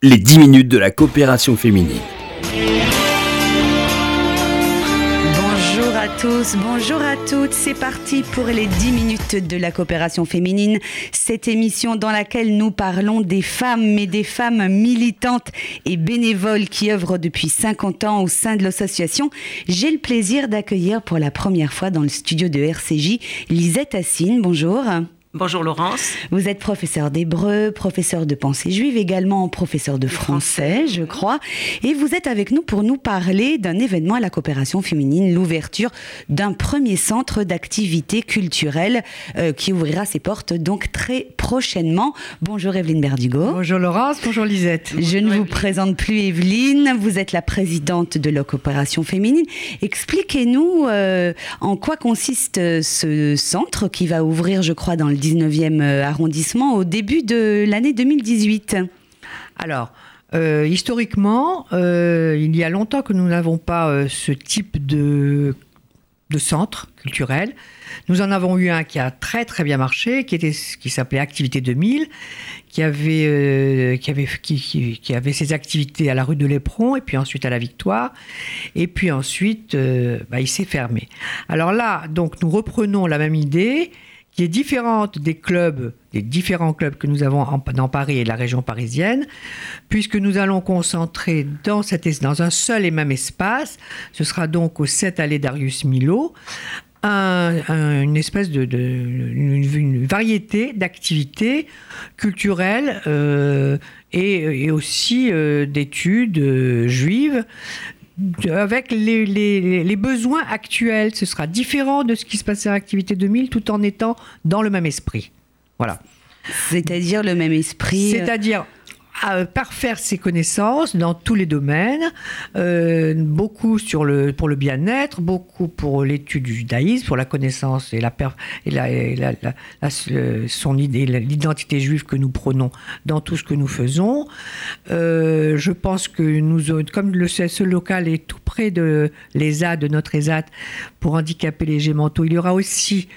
les 10 minutes de la coopération féminine. Bonjour à tous, bonjour à toutes. C'est parti pour les 10 minutes de la coopération féminine. Cette émission dans laquelle nous parlons des femmes, mais des femmes militantes et bénévoles qui œuvrent depuis 50 ans au sein de l'association. J'ai le plaisir d'accueillir pour la première fois dans le studio de RCJ Lisette Assine. Bonjour. Bonjour Laurence. Vous êtes professeur d'hébreu, professeur de pensée juive, également professeur de français, je crois. Et vous êtes avec nous pour nous parler d'un événement à la coopération féminine, l'ouverture d'un premier centre d'activité culturelle euh, qui ouvrira ses portes donc très prochainement. Bonjour Evelyne Berdugo. Bonjour Laurence, bonjour Lisette. Je ne vous présente plus Evelyne, vous êtes la présidente de la coopération féminine. Expliquez-nous euh, en quoi consiste ce centre qui va ouvrir, je crois, dans le 19e euh, arrondissement au début de l'année 2018. Alors, euh, historiquement, euh, il y a longtemps que nous n'avons pas ce type de, centre culturel. Nous en avons eu un qui a très très bien marché, qui, était, qui s'appelait Activité 2000, qui avait, qui, avait, qui, avait ses activités à la rue de l'Éperon et puis ensuite à la Victoire. Et puis ensuite, bah, il s'est fermé. Alors là, donc nous reprenons la même idée qui est différente des clubs, des différents clubs que nous avons dans Paris et la région parisienne, puisque nous allons concentrer dans, dans un seul et même espace, ce sera donc au 7 allées Darius Milo, une espèce de, une, variété d'activités culturelles euh, et, aussi euh, d'études euh, juives avec les, besoins actuels. Ce sera différent de ce qui se passait à Activité 2000 tout en étant dans le même esprit. Voilà. C'est-à-dire le même esprit euh, C'est-à-dire à parfaire ses connaissances dans tous les domaines, euh, beaucoup sur le, pour le bien-être, beaucoup pour l'étude du judaïsme, pour la connaissance et la, son idée, l'identité juive que nous prenons dans tout ce que nous faisons. Euh, je pense que nous, comme le ce local est tout près de l'ESA, de notre ESAT, pour handicapés légers mentaux, il y aura aussi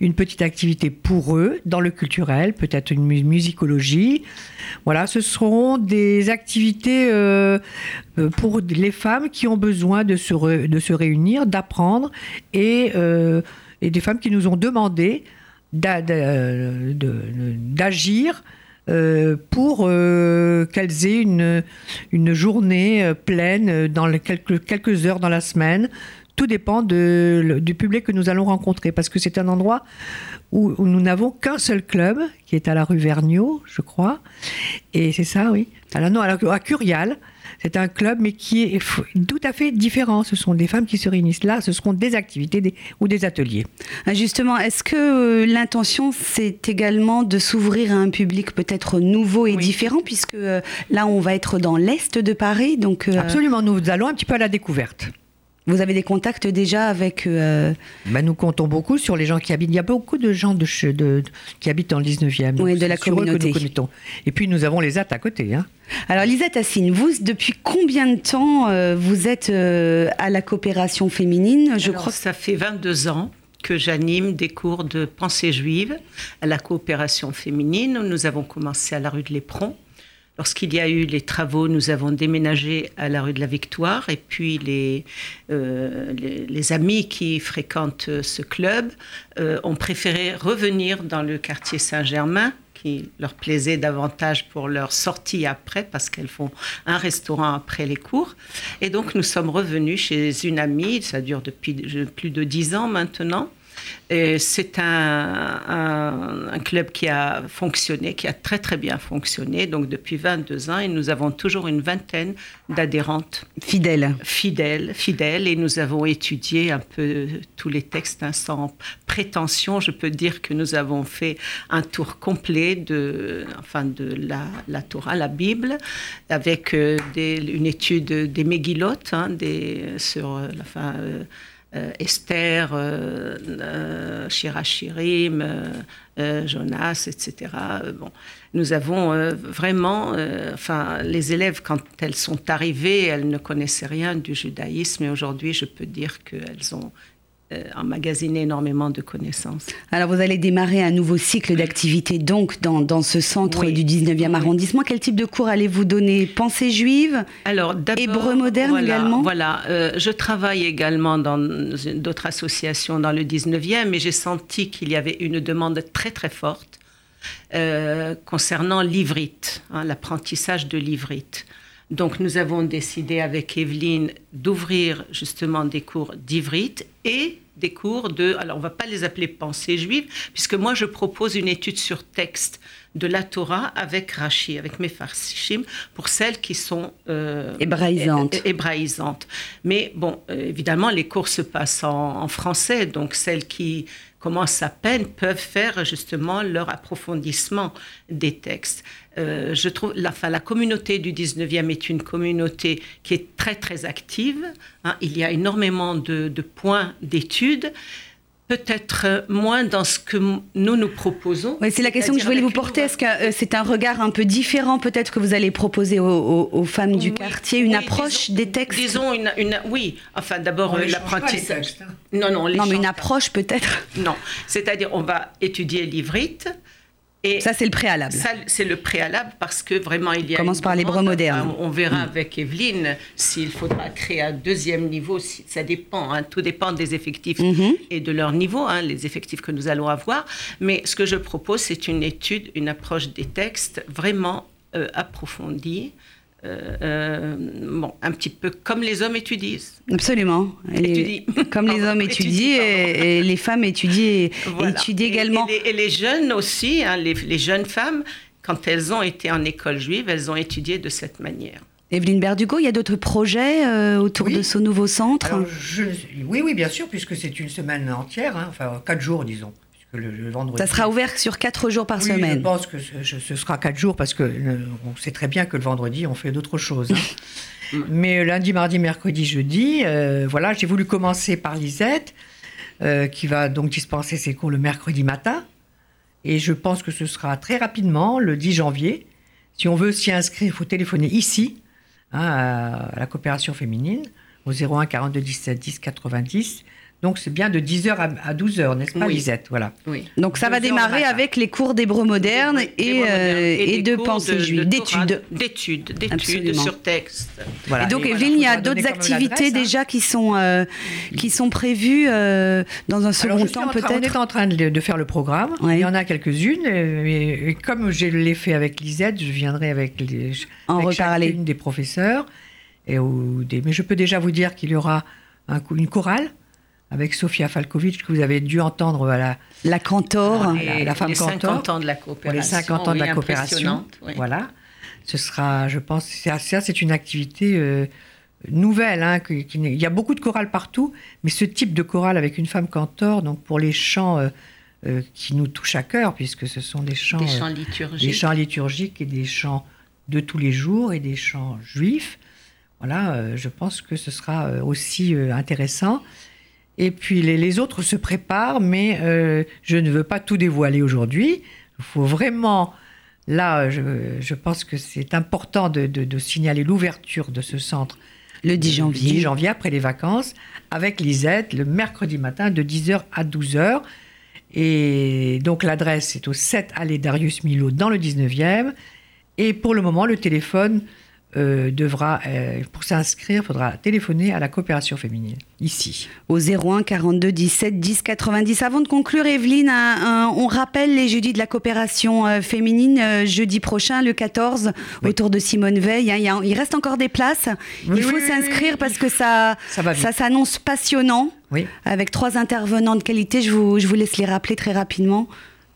une petite activité pour eux dans le culturel, peut-être une musicologie. Voilà, ce seront des activités euh, euh, pour les femmes qui ont besoin de se, de se réunir, d'apprendre, et, euh, et, des femmes qui nous ont demandé d'agir. Pour qu'elles aient une, journée pleine dans quelques heures dans la semaine tout dépend de, du public que nous allons rencontrer, parce que c'est un endroit où, nous n'avons qu'un seul club, qui est à la rue Vergniaud, je crois. Et c'est ça, oui. Alors non, à Curial, c'est un club, mais qui est tout à fait différent. Ce sont des femmes qui se réunissent là, ce seront des activités ou des ateliers. Ah, justement, est-ce que euh, l'intention, c'est également de s'ouvrir à un public peut-être nouveau et différent, puisque euh, là, on va être dans l'Est de Paris donc, euh, Absolument, nous allons un petit peu à la découverte. Vous avez des contacts déjà avec... Euh... Bah, nous comptons beaucoup sur les gens qui habitent. Il y a beaucoup de gens de, de, qui habitent dans le 19e. Oui, de la communauté. Et puis nous avons les AT à côté. Hein. Alors Lisa Tassine, vous, depuis combien de temps euh, vous êtes euh, à la coopération féminine? Je crois que ça fait 22 ans que j'anime des cours de pensée juive à la coopération féminine. Nous avons commencé à la rue de l'Éperon Lorsqu'il y a eu les travaux, nous avons déménagé à la rue de la Victoire et puis les, euh, les, amis qui fréquentent ce club euh, ont préféré revenir dans le quartier Saint-Germain qui leur plaisait davantage pour leur sortie après, parce qu'elles font un restaurant après les cours. Et donc, nous sommes revenus chez une amie, ça dure depuis plus de dix ans maintenant, c'est un, un, club qui a fonctionné, qui a très très bien fonctionné, donc depuis 22 ans, et nous avons toujours une vingtaine d'adhérentes. Fidèles. Fidèles, fidèles, et nous avons étudié un peu tous les textes hein, sans prétention. Je peux dire que nous avons fait un tour complet de, enfin de la, la Torah, la Bible, avec euh, des, une étude des Megillot, hein, des, sur euh, la fin. Euh, Esther, euh, euh, Shirachirim, Jonas, etc. Bon, nous avons vraiment, enfin, les élèves, quand elles sont arrivées, elles ne connaissaient rien du judaïsme, et aujourd'hui, je peux dire qu'elles ont euh, emmagasiner énormément de connaissances. Alors vous allez démarrer un nouveau cycle d'activité donc dans, dans, ce centre Oui. du 19e arrondissement. Quel type de cours allez-vous donner? Pensée juive? Alors, Hébreu moderne voilà, également? Voilà, euh, je travaille également dans d'autres associations dans le 19e, et j'ai senti qu'il y avait une demande très très forte euh, concernant l'ivrite, hein, l'apprentissage de l'ivrite. Donc, nous avons décidé avec Evelyne d'ouvrir justement des cours d'ivrite et des cours de, alors on va pas les appeler pensée juive, puisque moi je propose une étude sur texte de la Torah avec Rashi, avec Mefarshim, pour celles qui sont euh, Hébraïsantes. hé- hébraïsantes. Mais bon, euh, évidemment, les cours se passent en, en français, donc celles qui commencent à peine peuvent faire justement leur approfondissement des textes. Euh, je trouve, la, enfin, la communauté du 19e est une communauté qui est très très active. hein. il y a énormément de, points d'études. Peut-être euh, moins dans ce que nous nous proposons. Oui, c'est la question que je voulais vous porter. Est-ce que euh, c'est un regard un peu différent peut-être que vous allez proposer aux, aux- aux femmes du Oui, quartier, une oui, approche disons- des textes? Disons une, une- oui. Enfin, d'abord euh, l'apprentissage. hein. Non, non, on les Non, mais une approche peut-être? Non, c'est-à-dire on va étudier l'ivrite et Ça, c'est le préalable. ça, c'est le préalable parce que vraiment il y a. Commence par l'hébreu moderne. On verra avec Evelyne s'il faudra créer un deuxième niveau. si- Ça dépend, hein, tout dépend des effectifs Mhm. et de leur niveau, hein, les effectifs que nous allons avoir. Mais ce que je propose, c'est une étude, une approche des textes vraiment euh, approfondie. Euh, euh, bon, un petit peu comme les hommes étudient. Absolument. Comme les hommes étudie, étudient et, et les femmes étudient, Voilà. étudient Et- également. Et, les, et les jeunes aussi, hein, les, les jeunes femmes, quand elles ont été en école juive, elles ont étudié de cette manière. Evelyne Berdugo, il y a d'autres projets euh, autour Oui. de ce nouveau centre? Alors, je- oui, oui, bien sûr, puisque c'est une semaine entière, hein, enfin quatre jours, disons. Puisque le, le vendredi. Ça sera ouvert sur quatre jours par Oui, semaine. Je pense que ce, sera quatre jours parce que euh, on sait très bien que le vendredi on fait d'autres choses. hein. Mais euh, lundi, mardi, mercredi, jeudi, euh, voilà, j'ai voulu commencer par Lisette, euh, qui va donc dispenser ses cours le mercredi matin. Et je pense que ce sera très rapidement, le 10 janvier. Si on veut s'y inscrire, il faut téléphoner ici, hein, à, à la coopération féminine, au 01 42 17 10 90. Donc c'est bien de 10h à, 12h, n'est-ce pas, Oui. Lisette? Voilà. Oui. Donc ça va démarrer avec les cours d'hébreu moderne et, D'hébreu moderne. euh, et de pensée juive, d'études. D'études, d'études sur texte. Voilà. Et donc, Et voilà, Evelyne, il y a d'autres activités hein. déjà qui sont, euh, qui sont prévues euh, dans un second Alors, je suis temps, en train- on peut-être? est en train de, de faire le programme. Ouais. Il y en a quelques-unes. euh, Et, et comme je l'ai fait avec Lisette, je viendrai avec, les, En avec chacune des professeurs. Et, ou des, mais je peux déjà vous dire qu'il y aura un, une chorale avec Sofia Falkovic que vous avez dû entendre à la, La cantor. Ah, la- femme les 50 cantor, ans de la pour coopération. les 50 ans de oui, la coopération. oui. Voilà. Ce sera, je pense, ça, ça, c'est une activité euh, nouvelle. hein, qui il y a beaucoup de chorales partout, mais ce type de chorale avec une femme cantor, donc pour les chants euh, euh, qui nous touchent à cœur, puisque ce sont des chants, Des euh, chants des liturgiques. chants liturgiques et des chants de tous les jours et des chants juifs. Voilà, euh, je pense que ce sera euh, aussi euh, intéressant. Et puis les, les autres se préparent, mais euh, je ne veux pas tout dévoiler aujourd'hui. Il faut vraiment, là, je, je pense que c'est important de, de- de signaler l'ouverture de ce centre Le 10 le janvier. 10 janvier, après les vacances, avec Lisette, le mercredi matin de 10h à 12h. Et donc l'adresse est au 7 allée Darius Milo dans le 19e. Et pour le moment, le téléphone euh, devra, euh, pour s'inscrire, il faudra téléphoner à la coopération féminine, ici. Au 01 42 17 10 90. Avant de conclure, Evelyne, un- un- on rappelle les jeudis de la coopération euh, féminine, jeudi prochain, le 14, Oui. autour de Simone Veil. hein. Il, y a- il reste encore des places. Oui, il faut oui, s'inscrire parce que ça, Ça s'annonce passionnant. Oui. Avec trois intervenants de qualité, je vous, je vous laisse les rappeler très rapidement.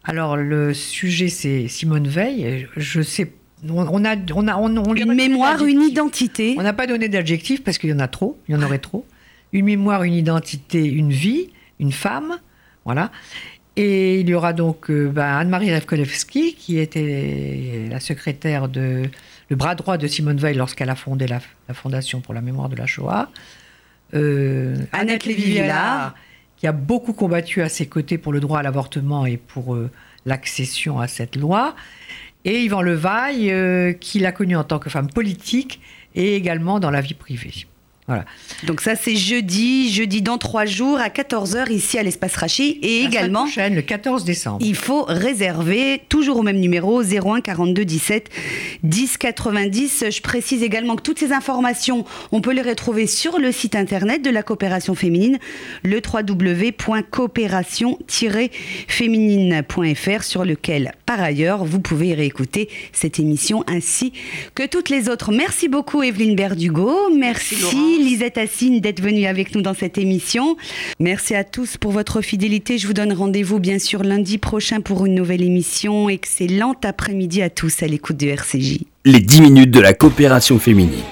Alors le sujet, c'est Simone Veil. Je sais, on, on a, on a, on, on lui a Une mémoire, une identité. On n'a pas donné d'adjectif parce qu'il y en a trop, il y en aurait trop. Une mémoire, une identité, une vie, une femme, voilà. Et il y aura donc euh, ben, Anne-Marie Revkolevski, qui était la secrétaire de le bras droit de Simone Veil lorsqu'elle a fondé la, la Fondation pour la mémoire de la Shoah. Euh, Annette Lévy-Villard. qui a beaucoup combattu à ses côtés pour le droit à l'avortement et pour euh, l'accession à cette loi. Et Yvan Levaille, euh, qui l'a connue en tant que femme politique et également dans la vie privée. Voilà. Donc ça c'est jeudi, jeudi dans trois jours à 14h ici à l'espace Rachi et La également prochaine, le 14 décembre. il faut réserver toujours au même numéro 01 42 17 10 90. Je précise également que toutes ces informations, on peut les retrouver sur le site internet de la coopération féminine, le www.coopération-féminine.fr sur lequel par ailleurs vous pouvez réécouter cette émission ainsi que toutes les autres. Merci beaucoup Evelyne Berdugo, merci, Laurence. Lisette Assine d'être venue avec nous dans cette émission. Merci à tous pour votre fidélité. Je vous donne rendez-vous bien sûr lundi prochain pour une nouvelle émission. Excellent après-midi à tous à l'écoute de RCJ. Les 10 minutes de la coopération féminine.